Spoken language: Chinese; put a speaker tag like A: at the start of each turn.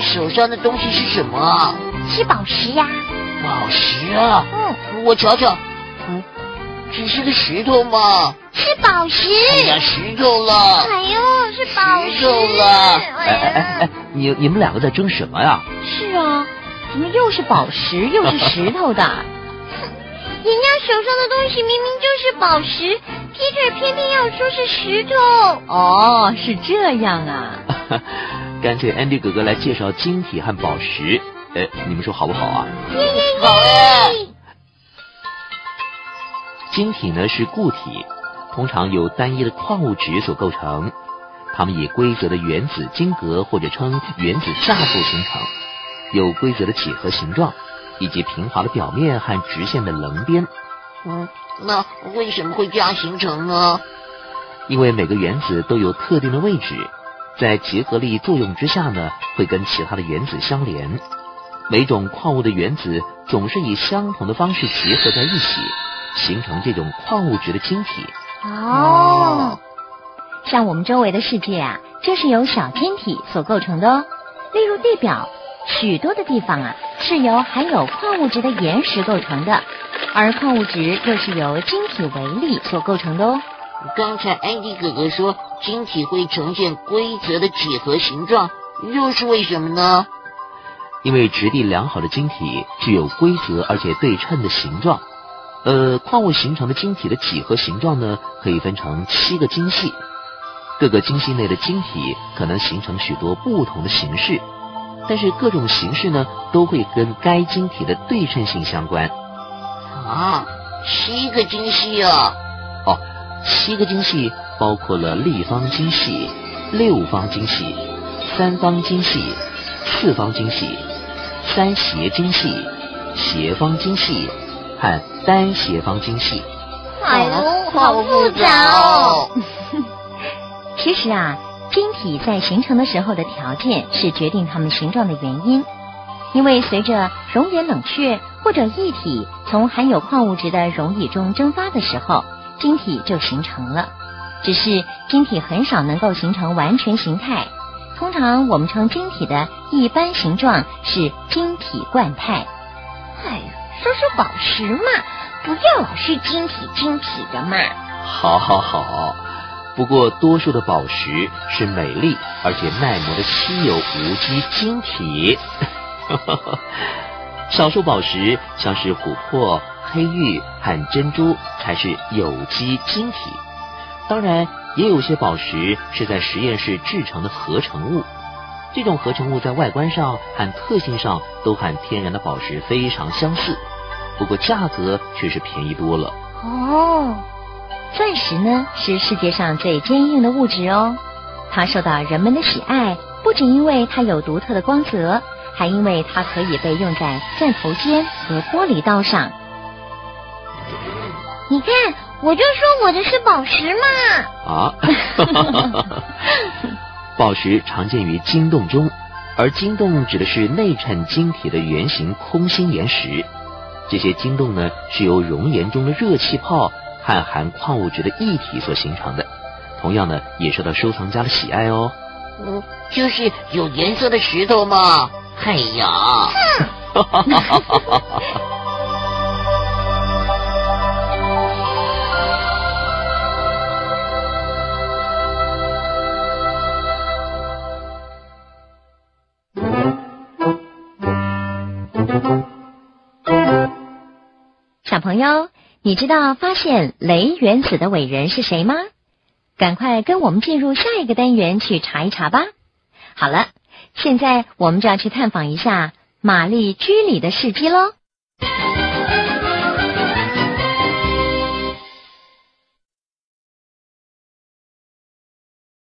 A: 手上的东西是什么啊？
B: 是宝石呀。
A: 宝石啊？
B: 嗯，
A: 我瞧瞧，嗯，只是个石头嘛。
B: 是宝石。
A: 哎呀，石头了。
B: 哎呦，是宝石。
A: 石头了。
C: 哎哎哎哎，你你们两个在争什么呀？
D: 是啊，怎么又是宝石又是石头的？
B: 人家手上的东西明明就是宝石，Peter 偏偏要说是石头。
D: 哦，是这样啊。
C: 干脆 Andy 哥哥来介绍晶体和宝石，呃，你们说好不好啊？
A: 好耶！
C: 晶体呢是固体，通常由单一的矿物质所构成，它们以规则的原子晶格或者称原子架构形成，有规则的几何形状，以及平滑的表面和直线的棱边。
A: 嗯，那为什么会这样形成呢？
C: 因为每个原子都有特定的位置，在结合力作用之下呢，会跟其他的原子相连。每种矿物的原子总是以相同的方式结合在一起，形成这种矿物质的晶体。
D: 哦，像我们周围的世界啊，就是由小晶体所构成的哦。例如地表，许多的地方啊，是由含有矿物质的岩石构成的，而矿物质又是由晶体微粒所构成的哦。
A: 刚才安迪哥哥说晶体会呈现规则的几何形状，又是为什么呢？
C: 因为质地良好的晶体具有规则而且对称的形状。呃，矿物形成的晶体的几何形状呢，可以分成七个晶系，各个晶系内的晶体可能形成许多不同的形式，但是各种形式呢，都会跟该晶体的对称性相关。
A: 啊，七个晶系啊！
C: 哦，七个晶系包括了立方晶系、六方晶系、三方晶系、四方晶系、三斜晶系、斜方晶系和单斜方晶系。
B: 哎呦，好复杂哦！
D: 其实啊，晶体在形成的时候的条件是决定它们形状的原因，因为随着熔岩冷却或者液体从含有矿物质的溶液中蒸发的时候，晶体就形成了。只是晶体很少能够形成完全形态，通常我们称晶体的一般形状是晶体冠态。
B: 哎呀，说说宝石嘛，不要老是晶体晶体的嘛。
C: 好，好，好。不过，多数的宝石是美丽而且耐磨的稀有无机晶体。少数宝石，像是琥珀、黑玉和珍珠，才是有机晶体。当然，也有些宝石是在实验室制成的合成物。这种合成物在外观上和特性上都和天然的宝石非常相似，不过价格却是便宜多了。
D: 哦，钻石呢是世界上最坚硬的物质哦，它受到人们的喜爱，不仅因为它有独特的光泽，还因为它可以被用在钻头尖和玻璃刀上。
B: 你看，我就说我的是宝石嘛。
C: 啊，宝石常见于晶洞中，而晶洞指的是内衬晶体的圆形空心岩石。这些晶洞呢，是由熔岩中的热气泡和含矿物质的液体所形成的。同样呢，也受到收藏家的喜爱哦。
A: 嗯，就是有颜色的石头嘛。哎呀！
D: 小朋友，你知道发现镭原子的伟人是谁吗？赶快跟我们进入下一个单元去查一查吧。好了，现在我们就要去探访一下玛丽居里的事迹喽。